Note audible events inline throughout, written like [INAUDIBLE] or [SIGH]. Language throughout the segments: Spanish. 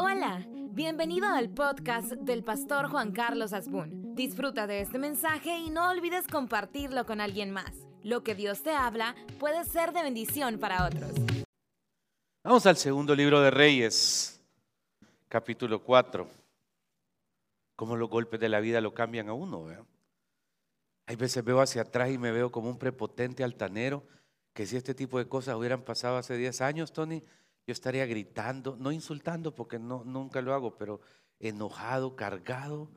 Hola, bienvenido al podcast del pastor Juan Carlos Asbun. Disfruta de este mensaje y no olvides compartirlo con alguien más. Lo que Dios te habla puede ser de bendición para otros. Vamos al segundo libro de Reyes, capítulo 4. Cómo los golpes de la vida lo cambian a uno. Hay veces veo hacia atrás y me veo como un prepotente altanero, que si este tipo de cosas hubieran pasado hace 10 años, Tony, yo estaría gritando, no insultando porque no, nunca lo hago, pero enojado, cargado.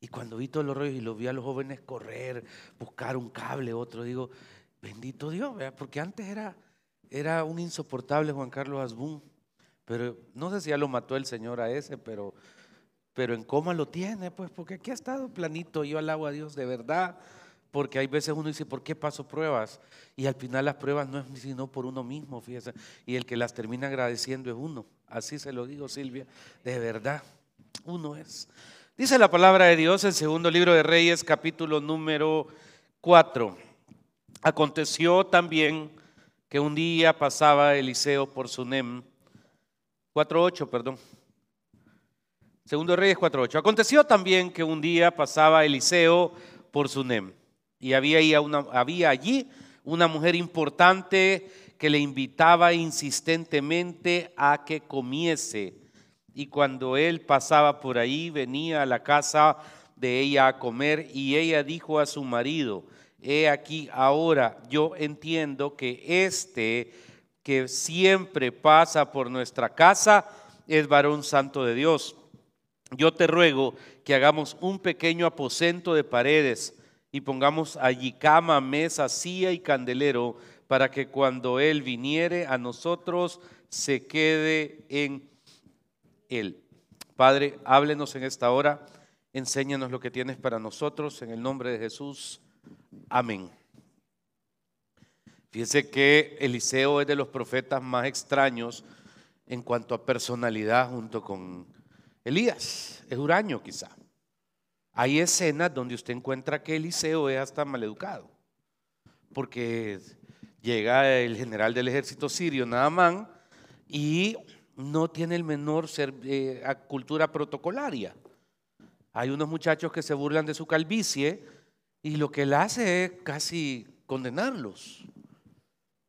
Y cuando vi todos los rollos y los vi a los jóvenes correr, buscar un cable, otro, digo, bendito Dios, porque antes era, era un insoportable Juan Carlos Asbun. Pero no sé si ya lo mató el Señor a ese, pero, pero en coma lo tiene, pues, porque aquí ha estado planito. Yo alabo a Dios de verdad porque hay veces uno dice, ¿por qué paso pruebas? Y al final las pruebas no es sino por uno mismo, fíjese. Y el que las termina agradeciendo es uno. Así se lo digo, Silvia, de verdad, uno es. Dice la palabra de Dios en segundo libro de Reyes, capítulo número 4. Aconteció también que un día pasaba Eliseo por Sunem, 4.8, perdón. Segundo Reyes 4.8. Aconteció también que un día pasaba Eliseo por Sunem. Y había, una, había allí una mujer importante que le invitaba insistentemente a que comiese. Y cuando él pasaba por ahí, venía a la casa de ella a comer y ella dijo a su marido, he aquí ahora yo entiendo que este que siempre pasa por nuestra casa es varón santo de Dios. Yo te ruego que hagamos un pequeño aposento de paredes y pongamos allí cama, mesa, silla y candelero para que cuando Él viniere a nosotros se quede en Él. Padre, háblenos en esta hora, enséñanos lo que tienes para nosotros, en el nombre de Jesús. Amén. Fíjense que Eliseo es de los profetas más extraños en cuanto a personalidad junto con Elías. Es huraño quizá. Hay escenas donde usted encuentra que Eliseo es hasta maleducado, porque llega el general del ejército sirio, Naamán, y no tiene el menor ser, eh, cultura protocolaria. Hay unos muchachos que se burlan de su calvicie y lo que él hace es casi condenarlos.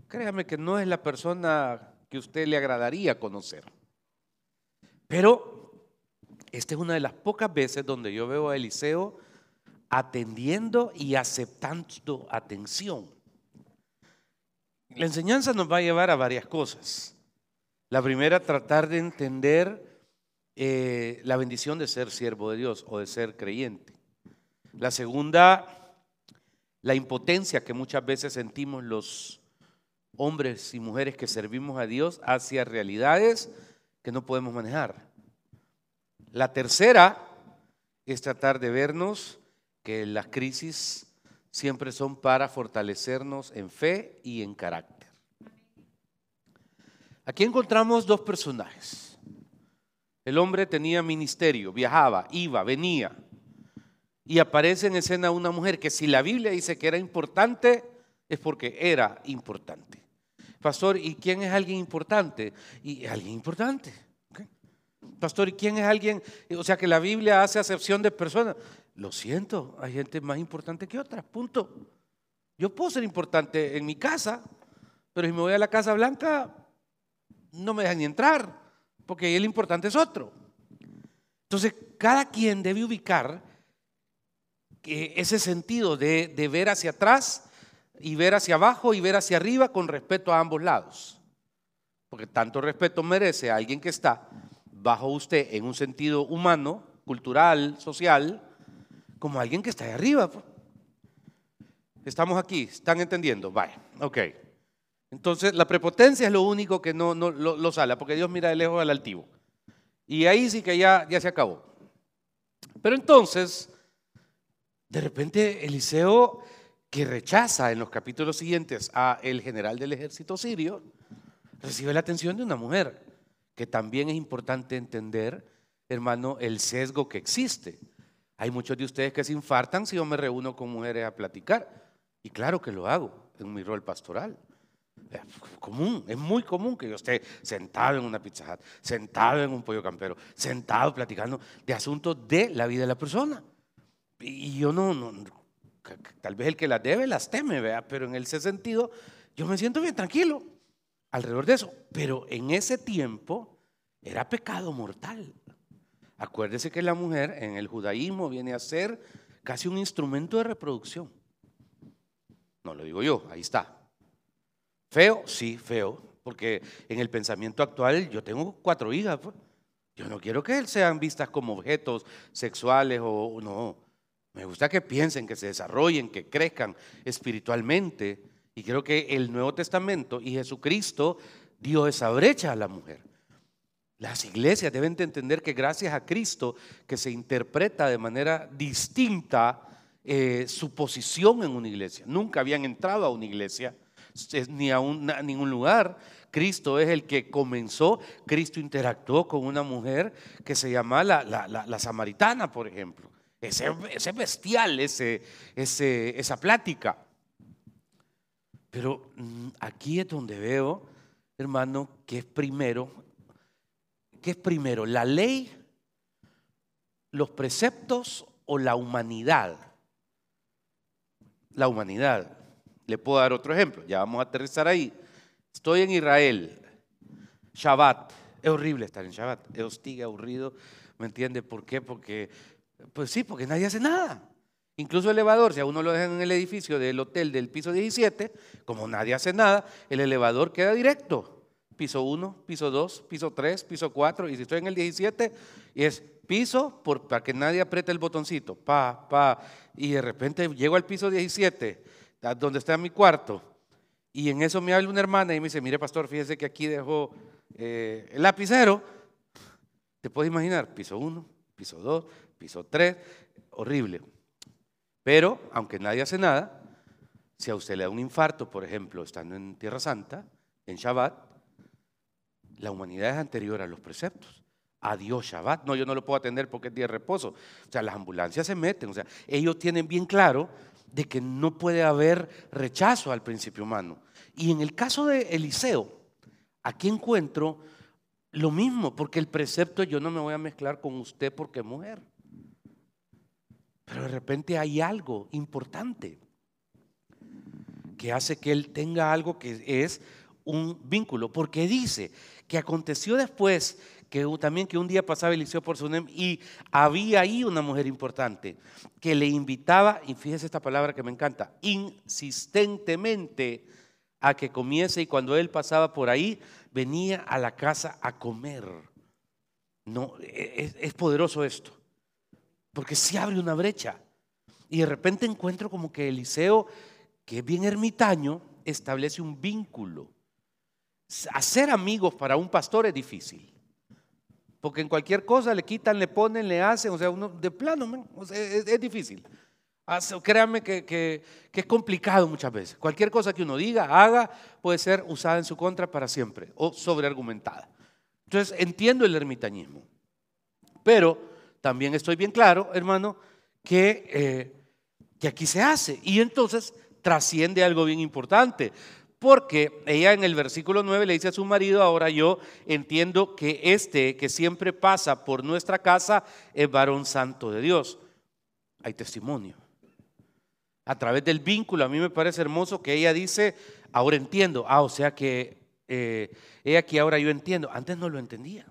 Créame que no es la persona que usted le agradaría conocer. Pero esta es una de las pocas veces donde yo veo a Eliseo atendiendo y aceptando atención. La enseñanza nos va a llevar a varias cosas. La primera, tratar de entender eh, la bendición de ser siervo de Dios o de ser creyente. La segunda, la impotencia que muchas veces sentimos los hombres y mujeres que servimos a Dios hacia realidades que no podemos manejar. La tercera es tratar de vernos que las crisis siempre son para fortalecernos en fe y en carácter. Aquí encontramos dos personajes. El hombre tenía ministerio, viajaba, iba, venía. Y aparece en escena una mujer que si la Biblia dice que era importante, es porque era importante. Pastor, ¿y quién es alguien importante? Y alguien importante. Pastor, ¿y quién es alguien? O sea, que la Biblia hace acepción de personas. Lo siento, hay gente más importante que otra, punto. Yo puedo ser importante en mi casa, pero si me voy a la Casa Blanca, no me dejan ni entrar, porque ahí el importante es otro. Entonces, cada quien debe ubicar ese sentido de, de ver hacia atrás y ver hacia abajo y ver hacia arriba con respeto a ambos lados. Porque tanto respeto merece a alguien que está bajo usted en un sentido humano, cultural, social, como alguien que está ahí arriba. Pues. Estamos aquí, ¿están entendiendo? Vaya, ok. Entonces, la prepotencia es lo único que no, no lo, sale, porque Dios mira de lejos al altivo. Y ahí sí que ya, ya se acabó. Pero entonces, de repente, Eliseo, que rechaza en los capítulos siguientes a el general del ejército sirio, recibe la atención de una mujer que también es importante entender, hermano, el sesgo que existe. Hay muchos de ustedes que se infartan si yo me reúno con mujeres a platicar. Y claro que lo hago en mi rol pastoral. común, es muy común que yo esté sentado en una pizza hut, sentado en un pollo campero, sentado platicando de asuntos de la vida de la persona. Y yo no, tal vez el que las debe las teme, ¿vea? pero en ese sentido yo me siento bien tranquilo alrededor de eso. Pero en ese tiempo era pecado mortal. Acuérdese que la mujer en el judaísmo viene a ser casi un instrumento de reproducción. No lo digo yo, ahí está. Feo, sí, feo, porque en el pensamiento actual yo tengo cuatro hijas. Pues. Yo no quiero que sean vistas como objetos sexuales o no. Me gusta que piensen, que se desarrollen, que crezcan espiritualmente. Y creo que el Nuevo Testamento y Jesucristo dio esa brecha a la mujer. Las iglesias deben de entender que gracias a Cristo, que se interpreta de manera distinta eh, su posición en una iglesia. Nunca habían entrado a una iglesia ni a, ningún lugar. Cristo es el que comenzó, Cristo interactuó con una mujer que se llama la, la, samaritana, por ejemplo. Ese, ese bestial, ese, ese, esa plática. Pero mm, aquí es donde veo, hermano, que es primero, que es primero la ley, los preceptos o la humanidad. La humanidad. Le puedo dar otro ejemplo, ya vamos a aterrizar ahí. Estoy en Israel, Shabbat. Es horrible estar en Shabbat, es hostil, aburrido. ¿Me entiende por qué? Porque, pues sí, porque nadie hace nada. Incluso el elevador, si a uno lo dejan en el edificio del hotel del piso 17, como nadie hace nada, el elevador queda directo. Piso 1, piso 2, piso 3, piso 4, y si estoy en el 17, y es piso por, para que nadie apriete el botoncito, pa, pa, y de repente llego al piso 17 donde está mi cuarto. Y en eso me habla una hermana y me dice, mire pastor, fíjese que aquí dejó eh, el lapicero. Te puedes imaginar, piso 1, piso 2, piso 3, horrible. Pero, aunque nadie hace nada, si a usted le da un infarto, por ejemplo, estando en Tierra Santa, en Shabbat, la humanidad es anterior a los preceptos. Adiós Shabbat. No, yo no lo puedo atender porque es día de reposo. O sea, las ambulancias se meten. O sea, ellos tienen bien claro de que no puede haber rechazo al principio humano. Y en el caso de Eliseo, aquí encuentro lo mismo, porque el precepto yo no me voy a mezclar con usted porque es mujer. Pero de repente hay algo importante que hace que él tenga algo que es un vínculo, porque dice que aconteció después que también que un día pasaba Eliseo por Sunem y había ahí una mujer importante que le invitaba, y fíjese esta palabra que me encanta, insistentemente a que comiese y cuando él pasaba por ahí venía a la casa a comer. No, es, es poderoso esto, porque se abre una brecha y de repente encuentro como que Eliseo, que es bien ermitaño, establece un vínculo. Hacer amigos para un pastor es difícil. Porque en cualquier cosa le quitan, le ponen, le hacen, o sea, uno de plano, es, difícil. Créanme que, es complicado muchas veces. Cualquier cosa que uno diga, haga, puede ser usada en su contra para siempre o sobreargumentada. Entonces, entiendo el ermitañismo. Pero también estoy bien claro, hermano, que, eh, que aquí se hace. Y entonces trasciende algo bien importante. Porque ella en el versículo 9 le dice a su marido, ahora yo entiendo que este que siempre pasa por nuestra casa es varón santo de Dios. Hay testimonio. A través del vínculo, a mí me parece hermoso que ella dice, ahora entiendo. Ah, o sea que eh, ella aquí ahora yo entiendo. Antes no lo entendía.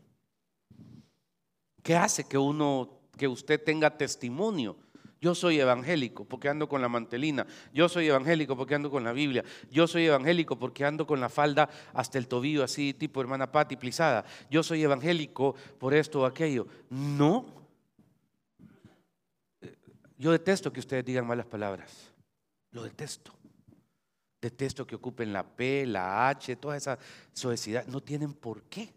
¿Qué hace que uno, que usted tenga testimonio? Yo soy evangélico porque ando con la mantelina. Yo soy evangélico porque ando con la Biblia. Yo soy evangélico porque ando con la falda hasta el tobillo, así tipo hermana Patti plisada. Yo soy evangélico por esto o aquello. No. Yo detesto que ustedes digan malas palabras. Lo detesto. Detesto que ocupen la P, la H, toda esa suavidad. No tienen por qué.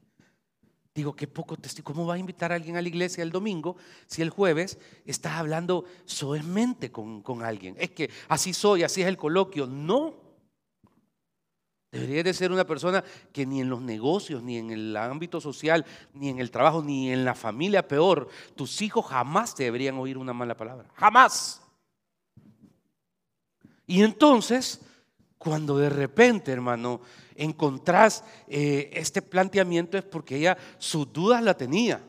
Digo, qué poco testigo. ¿Cómo va a invitar a alguien a la iglesia el domingo si el jueves estás hablando soezmente con, con alguien? Es que así soy, así es el coloquio. No. Debería de ser una persona que ni en los negocios, ni en el ámbito social, ni en el trabajo, ni en la familia, peor, tus hijos jamás te deberían oír una mala palabra. Jamás. Y entonces Cuando de repente, hermano, encontrás eh, este planteamiento es porque ella sus dudas la tenía.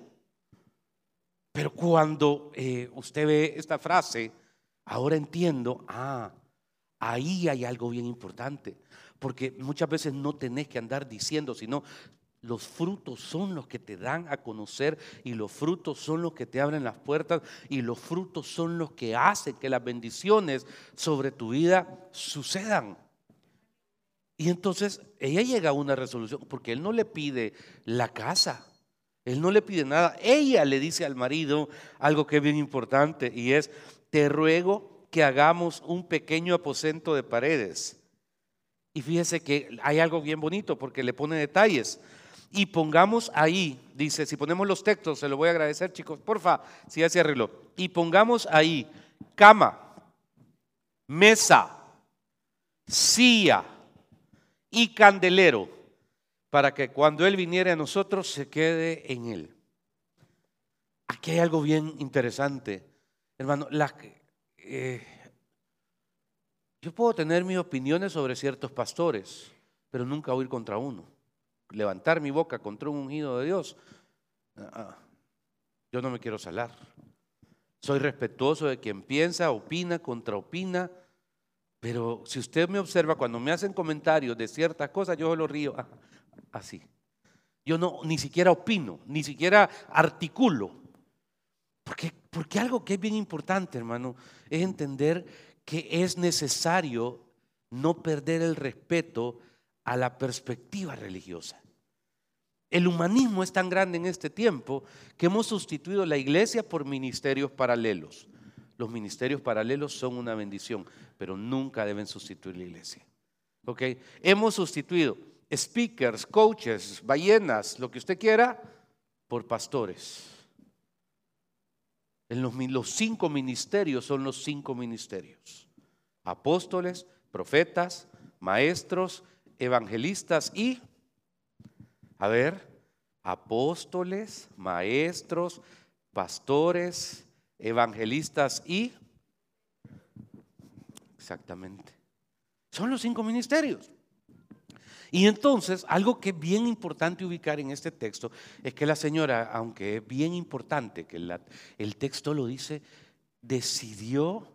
Pero cuando eh, usted ve esta frase, ahora entiendo, ah, ahí hay algo bien importante. Porque muchas veces no tenés que andar diciendo, sino los frutos son los que te dan a conocer y los frutos son los que te abren las puertas y los frutos son los que hacen que las bendiciones sobre tu vida sucedan. Y entonces ella llega a una resolución, porque él no le pide la casa, él no le pide nada. Ella le dice al marido algo que es bien importante y es, te ruego que hagamos un pequeño aposento de paredes. Y fíjese que hay algo bien bonito porque le pone detalles y pongamos ahí, dice, si ponemos los textos, se lo voy a agradecer chicos, porfa, si ya se arregló, y pongamos ahí cama, mesa, silla y candelero, para que cuando Él viniera a nosotros se quede en Él. Aquí hay algo bien interesante, hermano. Eh, yo puedo tener mis opiniones sobre ciertos pastores, pero nunca oír contra uno levantar mi boca contra un ungido de Dios, ah, ah, yo no me quiero salar. Soy respetuoso de quien piensa, opina, contraopina, pero si usted me observa cuando me hacen comentarios de ciertas cosas, yo lo río ah, así. Yo no ni siquiera opino, ni siquiera articulo. Porque, porque algo que es bien importante, hermano, es entender que es necesario no perder el respeto a la perspectiva religiosa. El humanismo es tan grande en este tiempo que hemos sustituido la iglesia por ministerios paralelos. Los ministerios paralelos son una bendición, pero nunca deben sustituir la iglesia. ¿Ok? Hemos sustituido speakers, coaches, ballenas, lo que usted quiera, por pastores. En los, los cinco ministerios son los cinco ministerios. Apóstoles, profetas, maestros, evangelistas y, a ver, apóstoles, maestros, pastores, evangelistas y, exactamente, son los cinco ministerios. Y entonces, algo que es bien importante ubicar en este texto es que la señora, aunque es bien importante que el texto lo dice, decidió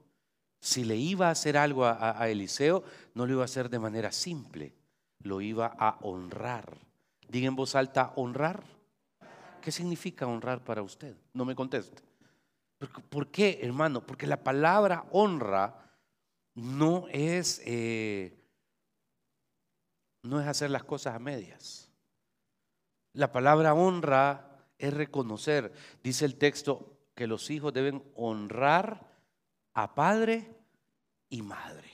si le iba a hacer algo a, a Eliseo, no lo iba a hacer de manera simple lo iba a honrar. Diga en voz alta, honrar. ¿Qué significa honrar para usted? No me conteste. ¿Por qué, hermano? Porque la palabra honra no es, eh, no es hacer las cosas a medias. La palabra honra es reconocer. Dice el texto que los hijos deben honrar a padre y madre.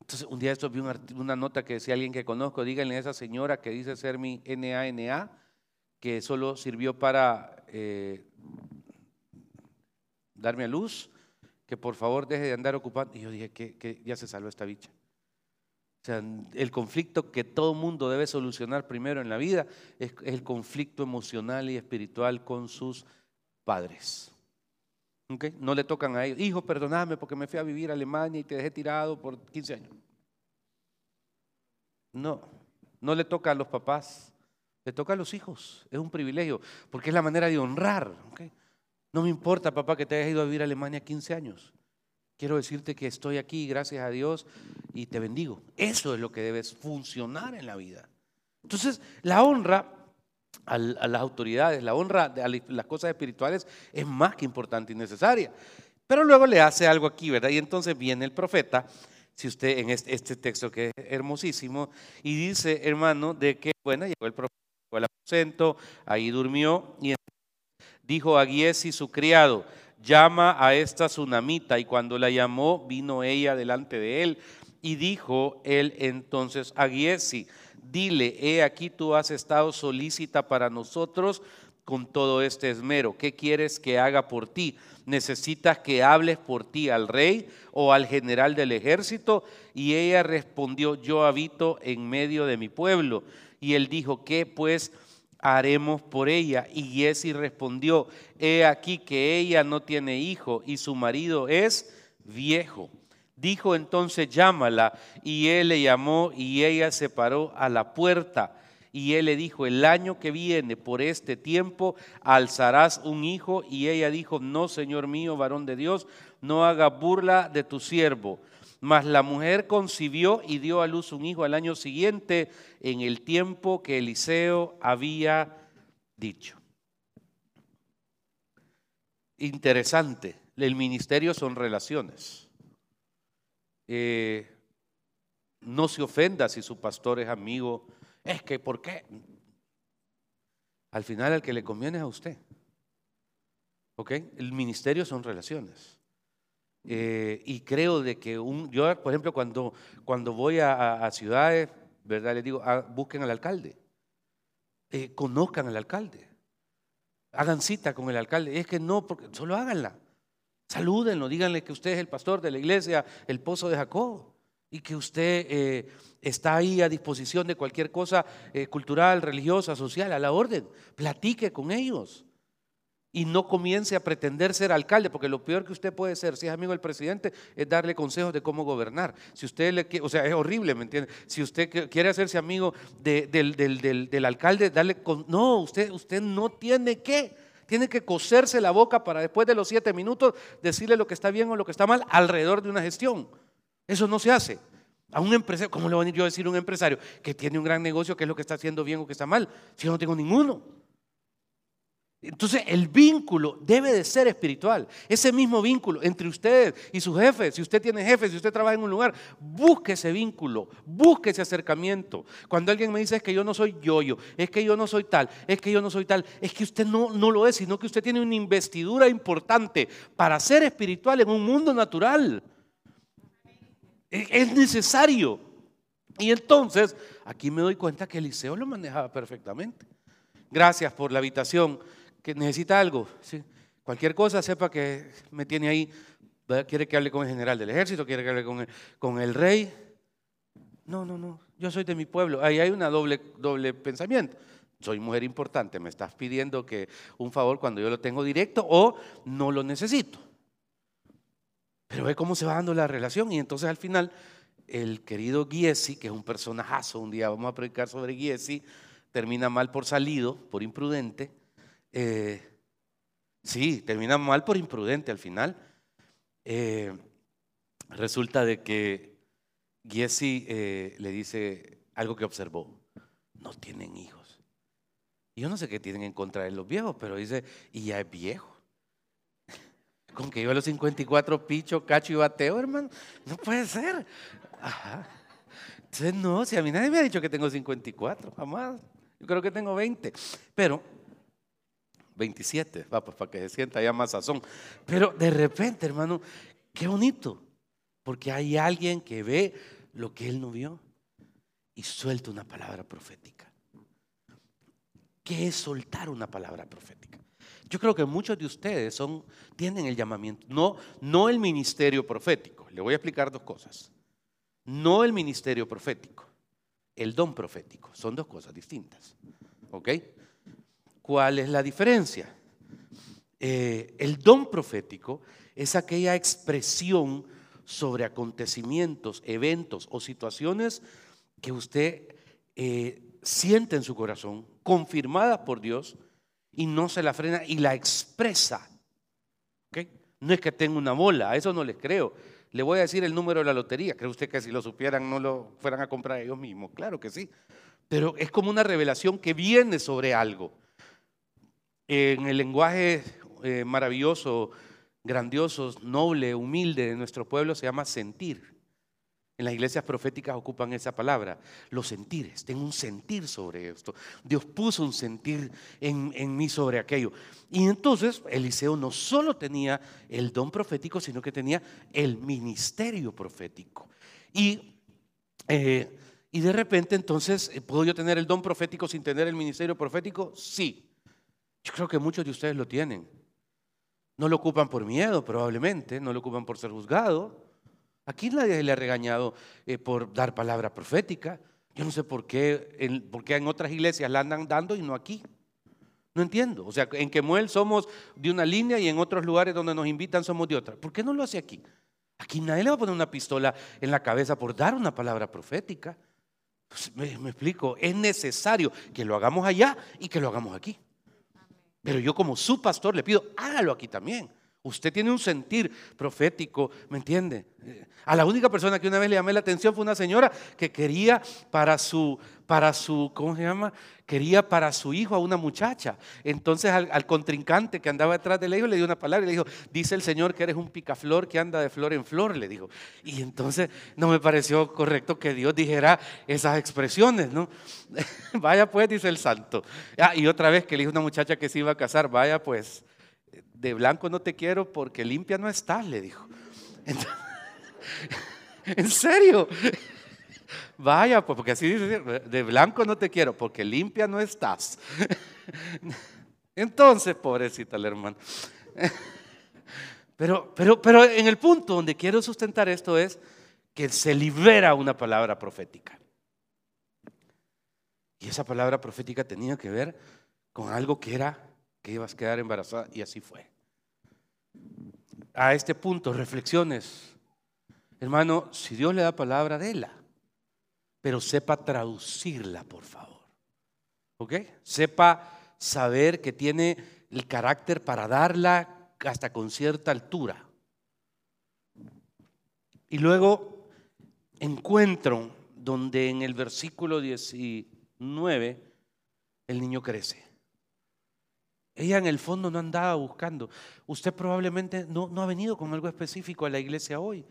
Entonces, un día esto vi una, nota que decía alguien que conozco, díganle a esa señora que dice ser mi NANA, que solo sirvió para eh, darme a luz, que por favor deje de andar ocupando. Y yo dije que, ya se salvó esta bicha. O sea, el conflicto que todo mundo debe solucionar primero en la vida es el conflicto emocional y espiritual con sus padres. No le tocan a ellos. Hijo, perdonadme porque me fui a vivir a Alemania y te dejé tirado por 15 años. No, no le toca a los papás, le toca a los hijos. Es un privilegio, porque es la manera de honrar. No me importa, papá, que te hayas ido a vivir a Alemania 15 años. Quiero decirte que estoy aquí, gracias a Dios, y te bendigo. Eso es lo que debes funcionar en la vida. Entonces, la honra a, las autoridades, la honra a las cosas espirituales es más que importante y necesaria. Pero luego le hace algo aquí, ¿verdad? Y entonces viene el profeta, si usted en este, este texto que es hermosísimo, y dice, hermano, de que, bueno, llegó el profeta al aposento, ahí durmió, y dijo a Giesi su criado, llama a esta tsunamita, y cuando la llamó, vino ella delante de él, y dijo él entonces a Giesi, dile, he aquí tú has estado solícita para nosotros con todo este esmero. ¿Qué quieres que haga por ti? ¿Necesitas que hables por ti al rey o al general del ejército? Y ella respondió, yo habito en medio de mi pueblo. Y él dijo, ¿qué pues haremos por ella? Y Jesse respondió, he aquí que ella no tiene hijo y su marido es viejo. Dijo entonces, llámala. Y él le llamó y ella se paró a la puerta. Y él le dijo, el año que viene, por este tiempo, alzarás un hijo. Y ella dijo, no, Señor mío, varón de Dios, no haga burla de tu siervo. Mas la mujer concibió y dio a luz un hijo al año siguiente, en el tiempo que Eliseo había dicho. Interesante, el ministerio son relaciones. Eh, no se ofenda si su pastor es amigo. Es que, ¿por qué? Al final el que le conviene es a usted. ¿Ok? El ministerio son relaciones. Eh, y creo de que un, yo, por ejemplo, cuando, cuando voy a, ciudades, ¿verdad? Les digo, ah, busquen al alcalde. Eh, conozcan al alcalde. Hagan cita con el alcalde. Es que no, porque solo háganla. Salúdenlo, díganle que usted es el pastor de la iglesia, el pozo de Jacob, y que usted eh, está ahí a disposición de cualquier cosa cultural, religiosa, social, a la orden. Platique con ellos. Y no comience a pretender ser alcalde, porque lo peor que usted puede ser, si es amigo del presidente, es darle consejos de cómo gobernar. Si usted le o sea, es horrible, ¿me entiende? Si usted quiere hacerse amigo del, alcalde, darle con, no, usted, usted no tiene que. Tiene que coserse la boca para después de los siete minutos decirle lo que está bien o lo que está mal alrededor de una gestión. Eso no se hace. A un empresario, ¿cómo le voy a decir a un empresario que tiene un gran negocio qué es lo que está haciendo bien o que está mal? Si yo no tengo ninguno. Entonces el vínculo debe de ser espiritual. Ese mismo vínculo entre usted y su jefe, si usted tiene jefe, si usted trabaja en un lugar, busque ese vínculo, busque ese acercamiento. Cuando alguien me dice es que yo no soy yo-yo, es que yo no soy tal, es que yo no soy tal, es que usted no, no lo es, sino que usted tiene una investidura importante para ser espiritual en un mundo natural. E, es necesario. Y entonces, aquí me doy cuenta que Eliseo lo manejaba perfectamente. Gracias por la habitación que necesita algo, cualquier cosa, sepa que me tiene ahí. Quiere que hable con el general del ejército, quiere que hable con el, con el rey. No, no, no, yo soy de mi pueblo. Ahí hay una doble, doble pensamiento. Soy mujer importante, me estás pidiendo que un favor cuando yo lo tengo directo o no lo necesito. Pero ve cómo se va dando la relación y entonces al final el querido Giesi, que es un personajazo, un día vamos a predicar sobre Giesi, termina mal por salido, por imprudente, eh, sí, termina mal por imprudente al final. Eh, resulta de que Giesi eh, le dice algo que observó. No tienen hijos. Yo no sé qué tienen en contra de los viejos, pero dice, y ya es viejo. [LAUGHS] Con que iba a los 54 picho, cacho y bateo, hermano. No puede ser. Entonces, no, si a mí nadie me ha dicho que tengo 54, jamás. Yo creo que tengo 20. Pero 27, va, pues para que se sienta ya más sazón. Pero de repente, hermano, qué bonito, porque hay alguien que ve lo que él no vio y suelta una palabra profética. ¿Qué es soltar una palabra profética? Yo creo que muchos de ustedes son, tienen el llamamiento, no, no el ministerio profético. Le voy a explicar dos cosas. No el ministerio profético, el don profético. Son dos cosas distintas. ¿Ok? ¿Cuál es la diferencia? Eh, el don profético es aquella expresión sobre acontecimientos, eventos o situaciones que usted eh, siente en su corazón, confirmadas por Dios, y no se la frena y la expresa. No es que tenga una bola, a eso no les creo. Le voy a decir el número de la lotería. ¿Cree usted que si lo supieran no lo fueran a comprar ellos mismos? Claro que sí. Pero es como una revelación que viene sobre algo en el lenguaje eh, maravilloso, grandioso, noble, humilde de nuestro pueblo se llama sentir. En las iglesias proféticas ocupan esa palabra, los sentires. Tengo un sentir sobre esto. Dios puso un sentir en, en, mí sobre aquello. Y entonces Eliseo no solo tenía el don profético, sino que tenía el ministerio profético. Y, eh, y de repente entonces, ¿puedo yo tener el don profético sin tener el ministerio profético? Sí. Yo creo que muchos de ustedes lo tienen. No lo ocupan por miedo, probablemente, no lo ocupan por ser juzgado. Aquí nadie le ha regañado eh, por dar palabra profética. Yo no sé por qué, en, por qué en otras iglesias la andan dando y no aquí. No entiendo. O sea, en Quemuel somos de una línea y en otros lugares donde nos invitan somos de otra. ¿Por qué no lo hace aquí? Aquí nadie le va a poner una pistola en la cabeza por dar una palabra profética. Pues, me, me explico, es necesario que lo hagamos allá y que lo hagamos aquí. Pero yo como su pastor le pido, hágalo aquí también. Usted tiene un sentir profético, ¿me entiende? Eh, a la única persona que una vez le llamé la atención fue una señora que quería para su, para su, ¿cómo se llama? Quería para su hijo a una muchacha. Entonces al, contrincante que andaba detrás de hijo le dio una palabra y le dijo, dice el Señor que eres un picaflor que anda de flor en flor, le dijo. Y entonces no me pareció correcto que Dios dijera esas expresiones, ¿no? [LAUGHS] vaya pues, dice el santo. Ah, y otra vez que le dijo una muchacha que se iba a casar, vaya pues de blanco no te quiero porque limpia no estás, le dijo. [LAUGHS] en serio. Vaya, pues porque así dice, de blanco no te quiero porque limpia no estás. Entonces, pobrecita la hermana. Pero, pero, pero en el punto donde quiero sustentar esto es que se libera una palabra profética. Y esa palabra profética tenía que ver con algo que era que ibas a quedar embarazada y así fue. A este punto, reflexiones. Hermano, si Dios le da palabra, déla, pero sepa traducirla, por favor. ¿Ok? Sepa saber que tiene el carácter para darla hasta con cierta altura. Y luego encuentro donde en el versículo 19 el niño crece. Ella en el fondo no andaba buscando. Usted probablemente no, no ha venido con algo específico a la iglesia hoy.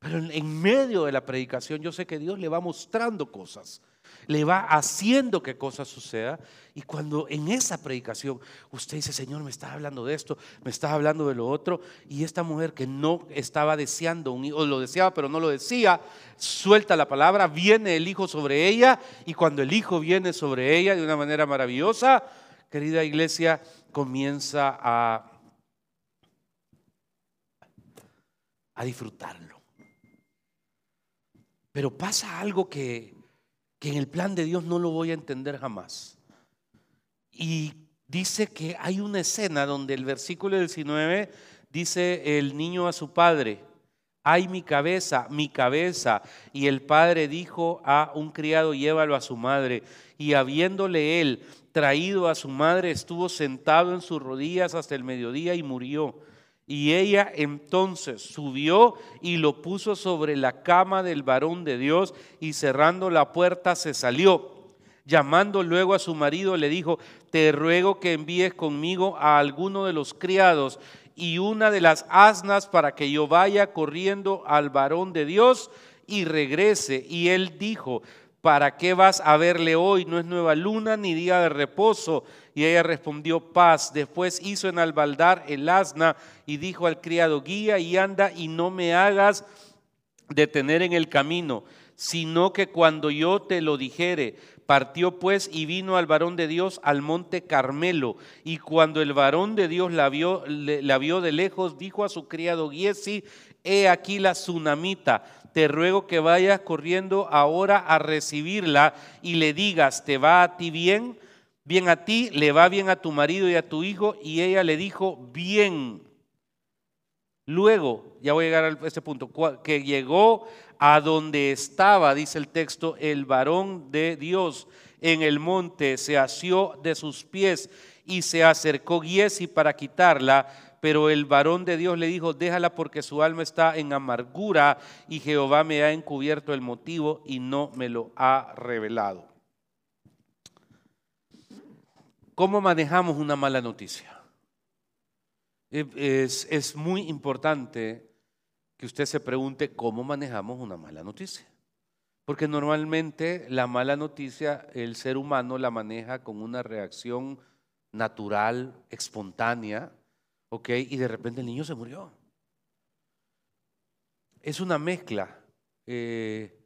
Pero en, medio de la predicación yo sé que Dios le va mostrando cosas. Le va haciendo que cosas sucedan. Y cuando en esa predicación usted dice, Señor, me estás hablando de esto, me estás hablando de lo otro. Y esta mujer que no estaba deseando un hijo, lo deseaba pero no lo decía, suelta la palabra, viene el hijo sobre ella. Y cuando el hijo viene sobre ella de una manera maravillosa, querida iglesia, comienza a, a disfrutarlo. Pero pasa algo que, que en el plan de Dios no lo voy a entender jamás. Y dice que hay una escena donde el versículo 19 dice el niño a su padre, ay mi cabeza, mi cabeza. Y el padre dijo a un criado, llévalo a su madre. Y habiéndole él traído a su madre, estuvo sentado en sus rodillas hasta el mediodía y murió. Y ella entonces subió y lo puso sobre la cama del varón de Dios y cerrando la puerta se salió. Llamando luego a su marido le dijo, te ruego que envíes conmigo a alguno de los criados y una de las asnas para que yo vaya corriendo al varón de Dios y regrese. Y él dijo, ¿para qué vas a verle hoy? No es nueva luna ni día de reposo. Y ella respondió, paz. Después hizo en albaldar el asna y dijo al criado, guía y anda y no me hagas detener en el camino, sino que cuando yo te lo dijere, partió pues y vino al varón de Dios al monte Carmelo. Y cuando el varón de Dios la vio, la vio de lejos, dijo a su criado Giesi, he aquí la tsunamita te ruego que vayas corriendo ahora a recibirla y le digas, ¿te va a ti bien? Bien a ti, le va bien a tu marido y a tu hijo. Y ella le dijo, bien. Luego, ya voy a llegar a este punto, que llegó a donde estaba, dice el texto, el varón de Dios en el monte, se asió de sus pies y se acercó Giesi para quitarla pero el varón de Dios le dijo, déjala porque su alma está en amargura y Jehová me ha encubierto el motivo y no me lo ha revelado. ¿Cómo manejamos una mala noticia? Es, es muy importante que usted se pregunte cómo manejamos una mala noticia. Porque normalmente la mala noticia el ser humano la maneja con una reacción natural, espontánea, ¿ok? Y de repente el niño se murió. Es una mezcla eh,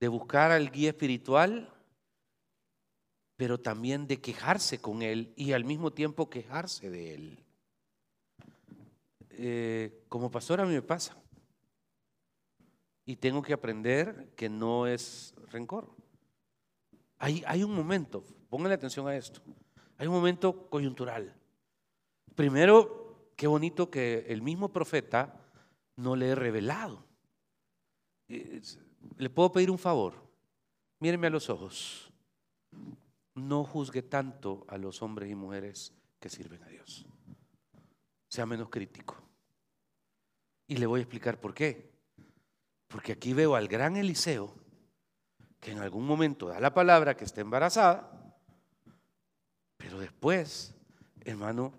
de buscar al guía espiritual, pero también de quejarse con él y al mismo tiempo quejarse de él. Eh, como pastor a mí me pasa. Y tengo que aprender que no es rencor. Hay, un momento, pónganle atención a esto, hay un momento coyuntural Primero, qué bonito que el mismo profeta no le he revelado. ¿Le puedo pedir un favor? Míreme a los ojos. No juzgue tanto a los hombres y mujeres que sirven a Dios. Sea menos crítico. Y le voy a explicar por qué. Porque aquí veo al gran Eliseo que en algún momento da la palabra que está embarazada, pero después, hermano,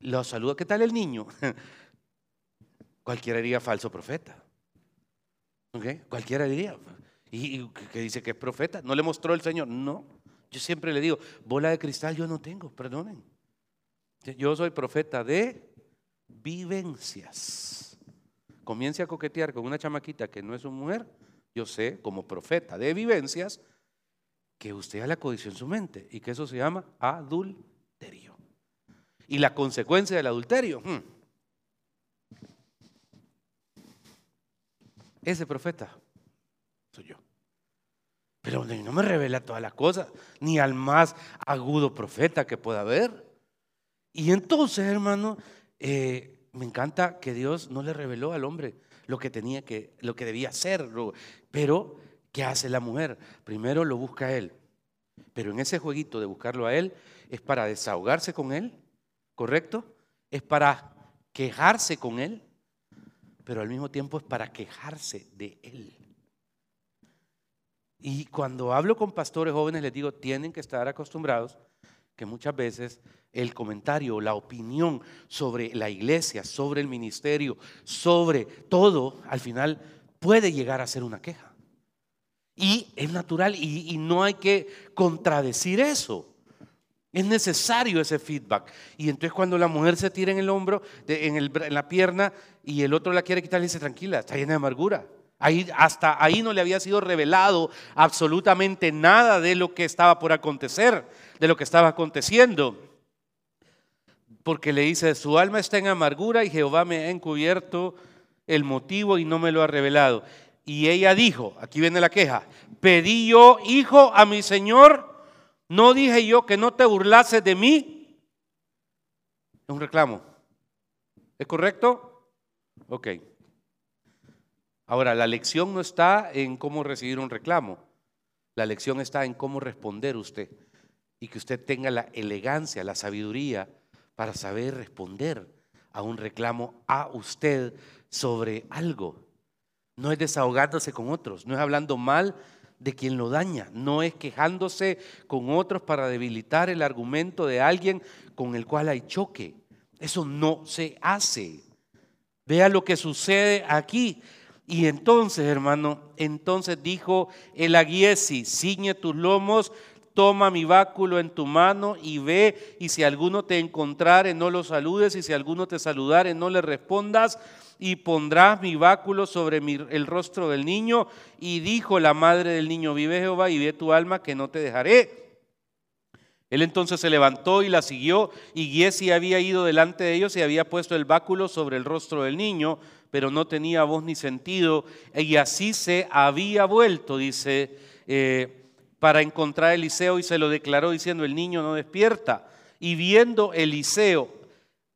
lo saluda. ¿Qué tal el niño? [LAUGHS] Cualquiera diría falso profeta. Cualquiera diría. ¿Y, que dice que es profeta? ¿No le mostró el Señor? No. Yo siempre le digo, bola de cristal yo no tengo, perdonen. Yo soy profeta de vivencias. Comience a coquetear con una chamaquita que no es su mujer. Yo sé, como profeta de vivencias, que usted ha la codicia en su mente y que eso se llama adulterio. Y la consecuencia del adulterio. Hmm, ese profeta soy yo. Pero no me revela todas las cosas, ni al más agudo profeta que pueda haber. Y entonces, hermano, eh, me encanta que Dios no le reveló al hombre lo que tenía que, lo que debía hacer. Pero, ¿qué hace la mujer? Primero lo busca a él. Pero en ese jueguito de buscarlo a él es para desahogarse con él, ¿correcto? Es para quejarse con él, pero al mismo tiempo es para quejarse de él. Y cuando hablo con pastores jóvenes les digo, tienen que estar acostumbrados que muchas veces el comentario, la opinión sobre la iglesia, sobre el ministerio, sobre todo, al final puede llegar a ser una queja. Y es natural y, no hay que contradecir eso. Es necesario ese feedback. Y entonces cuando la mujer se tira en el hombro, en, en, la pierna, y el otro la quiere quitar, le dice, tranquila, está llena de amargura. Hasta ahí no le había sido revelado absolutamente nada de lo que estaba por acontecer, de lo que estaba aconteciendo. Porque le dice, su alma está en amargura y Jehová me ha encubierto el motivo y no me lo ha revelado. Y ella dijo, aquí viene la queja, pedí yo hijo a mi Señor, no dije yo que no te burlases de mí. Es un reclamo. ¿Es correcto? Ok. Ahora, la lección no está en cómo recibir un reclamo, la lección está en cómo responder usted y que usted tenga la elegancia, la sabiduría para saber responder a un reclamo a usted sobre algo. No es desahogándose con otros, no es hablando mal de quien lo daña, no es quejándose con otros para debilitar el argumento de alguien con el cual hay choque. Eso no se hace. Vea lo que sucede aquí. Y entonces, hermano, entonces dijo el aguiesi, ciñe tus lomos, toma mi báculo en tu mano y ve, y si alguno te encontrare, no lo saludes, y si alguno te saludare, no le respondas, y pondrás mi báculo sobre el rostro del niño. Y dijo la madre del niño, vive Jehová y ve tu alma que no te dejaré. Él entonces se levantó y la siguió, y Giesi había ido delante de ellos y había puesto el báculo sobre el rostro del niño pero no tenía voz ni sentido, y así se había vuelto, dice, eh, para encontrar a Eliseo y se lo declaró diciendo, el niño no despierta. Y viendo Eliseo,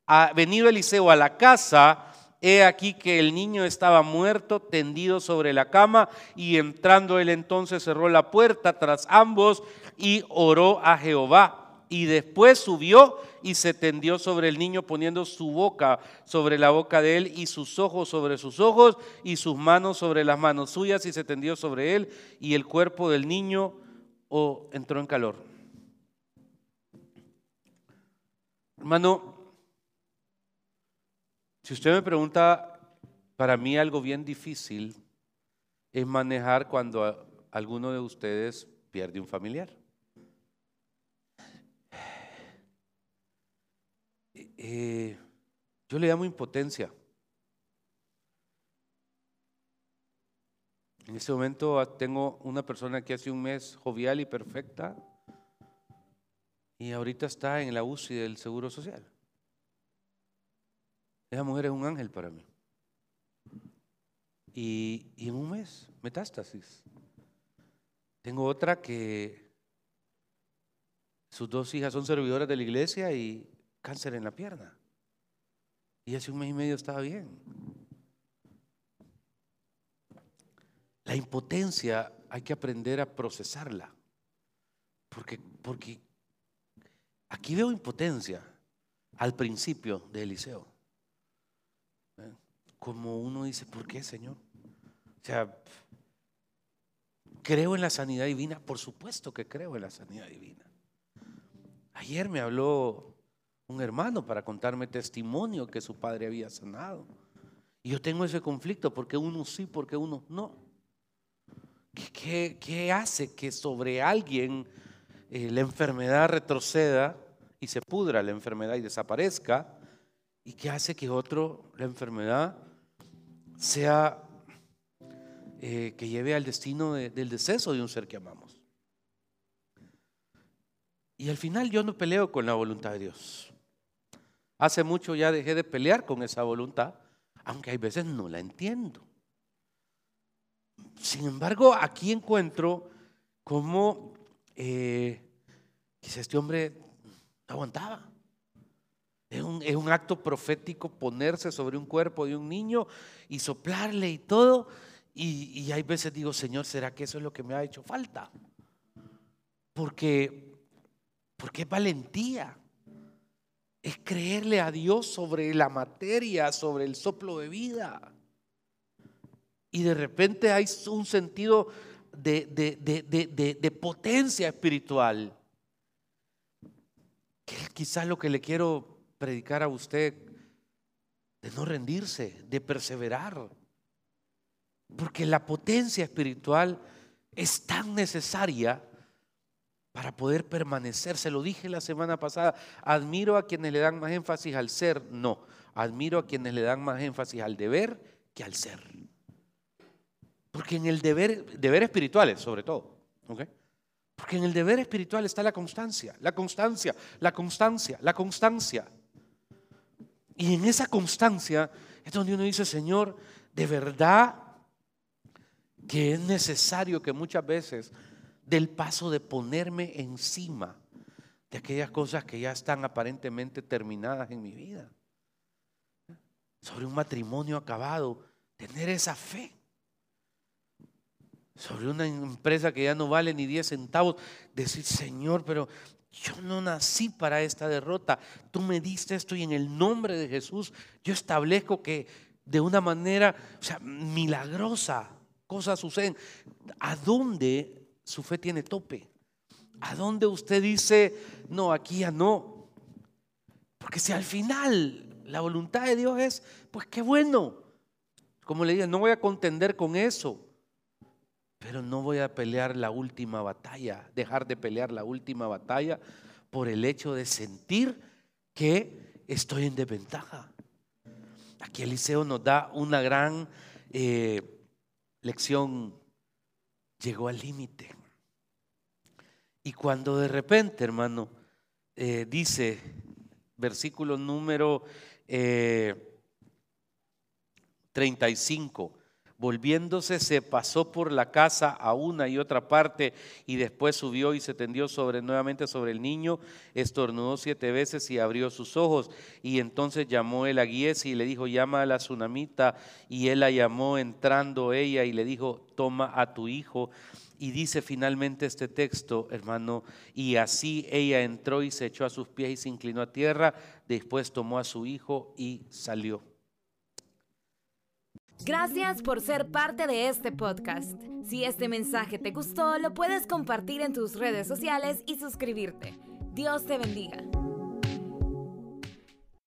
ha venido Eliseo a la casa, he aquí que el niño estaba muerto, tendido sobre la cama, y entrando él entonces cerró la puerta tras ambos y oró a Jehová. Y después subió y se tendió sobre el niño poniendo su boca sobre la boca de él y sus ojos sobre sus ojos y sus manos sobre las manos suyas y se tendió sobre él y el cuerpo del niño oh, entró en calor. Hermano, si usted me pregunta, para mí algo bien difícil es manejar cuando alguno de ustedes pierde un familiar. Eh, yo le llamo impotencia. En este momento tengo una persona que hace un mes jovial y perfecta y ahorita está en la UCI del Seguro Social. Esa mujer es un ángel para mí. Y en un mes, metástasis. Tengo otra que sus dos hijas son servidoras de la iglesia y cáncer en la pierna. Y hace un mes y medio estaba bien. La impotencia hay que aprender a procesarla. Porque, porque aquí veo impotencia al principio de Eliseo. ¿Eh? Como uno dice, ¿por qué, Señor? O sea, ¿creo en la sanidad divina? Por supuesto que creo en la sanidad divina. Ayer me habló un hermano para contarme testimonio que su padre había sanado. Y yo tengo ese conflicto porque uno sí, porque uno no. ¿Qué, hace que sobre alguien eh, la enfermedad retroceda y se pudra la enfermedad y desaparezca? ¿Y qué hace que otro, la enfermedad, sea eh, que lleve al destino del deceso de un ser que amamos? Y al final yo no peleo con la voluntad de Dios. Hace mucho ya dejé de pelear con esa voluntad, aunque hay veces no la entiendo. Sin embargo, aquí encuentro cómo eh, este hombre aguantaba. Es un, acto profético ponerse sobre un cuerpo de un niño y soplarle y todo. Y, y hay veces digo, Señor, ¿será que eso es lo que me ha hecho falta? Porque, porque es valentía. Es creerle a Dios sobre la materia, sobre el soplo de vida y de repente hay un sentido de, potencia espiritual. quizás lo que le quiero predicar a usted, de no rendirse, de perseverar. Porque la potencia espiritual es tan necesaria para poder permanecer. Se lo dije la semana pasada, admiro a quienes le dan más énfasis al ser, no, admiro a quienes le dan más énfasis al deber que al ser. Porque en el deber, deber espirituales sobre todo, Porque en el deber espiritual está la constancia, la constancia, la constancia, la constancia. Y en esa constancia es donde uno dice, Señor, de verdad que es necesario que muchas veces del paso de ponerme encima de aquellas cosas que ya están aparentemente terminadas en mi vida. Sobre un matrimonio acabado, tener esa fe sobre una empresa que ya no vale ni 10 centavos, decir, Señor, pero yo no nací para esta derrota. Tú me diste esto y en el nombre de Jesús yo establezco que de una manera, o sea, milagrosa, cosas suceden. ¿A dónde su fe tiene tope? ¿A dónde usted dice, no, aquí ya no? Porque si al final la voluntad de Dios es, pues qué bueno. Como le dije, no voy a contender con eso. Pero no voy a pelear la última batalla, dejar de pelear la última batalla por el hecho de sentir que estoy en desventaja. Aquí Eliseo nos da una gran eh, lección. Llegó al límite. Y cuando de repente, hermano, eh, dice, versículo número 35, eh, Volviéndose se pasó por la casa a una y otra parte y después subió y se tendió sobre nuevamente sobre el niño, estornudó siete veces y abrió sus ojos. Y entonces llamó él a y le dijo, llama a la tsunamita. Y él la llamó entrando ella y le dijo, toma a tu hijo. Y dice finalmente este texto, hermano, y así ella entró y se echó a sus pies y se inclinó a tierra, después tomó a su hijo y salió. Gracias por ser parte de este podcast. Si este mensaje te gustó, lo puedes compartir en tus redes sociales y suscribirte. Dios te bendiga.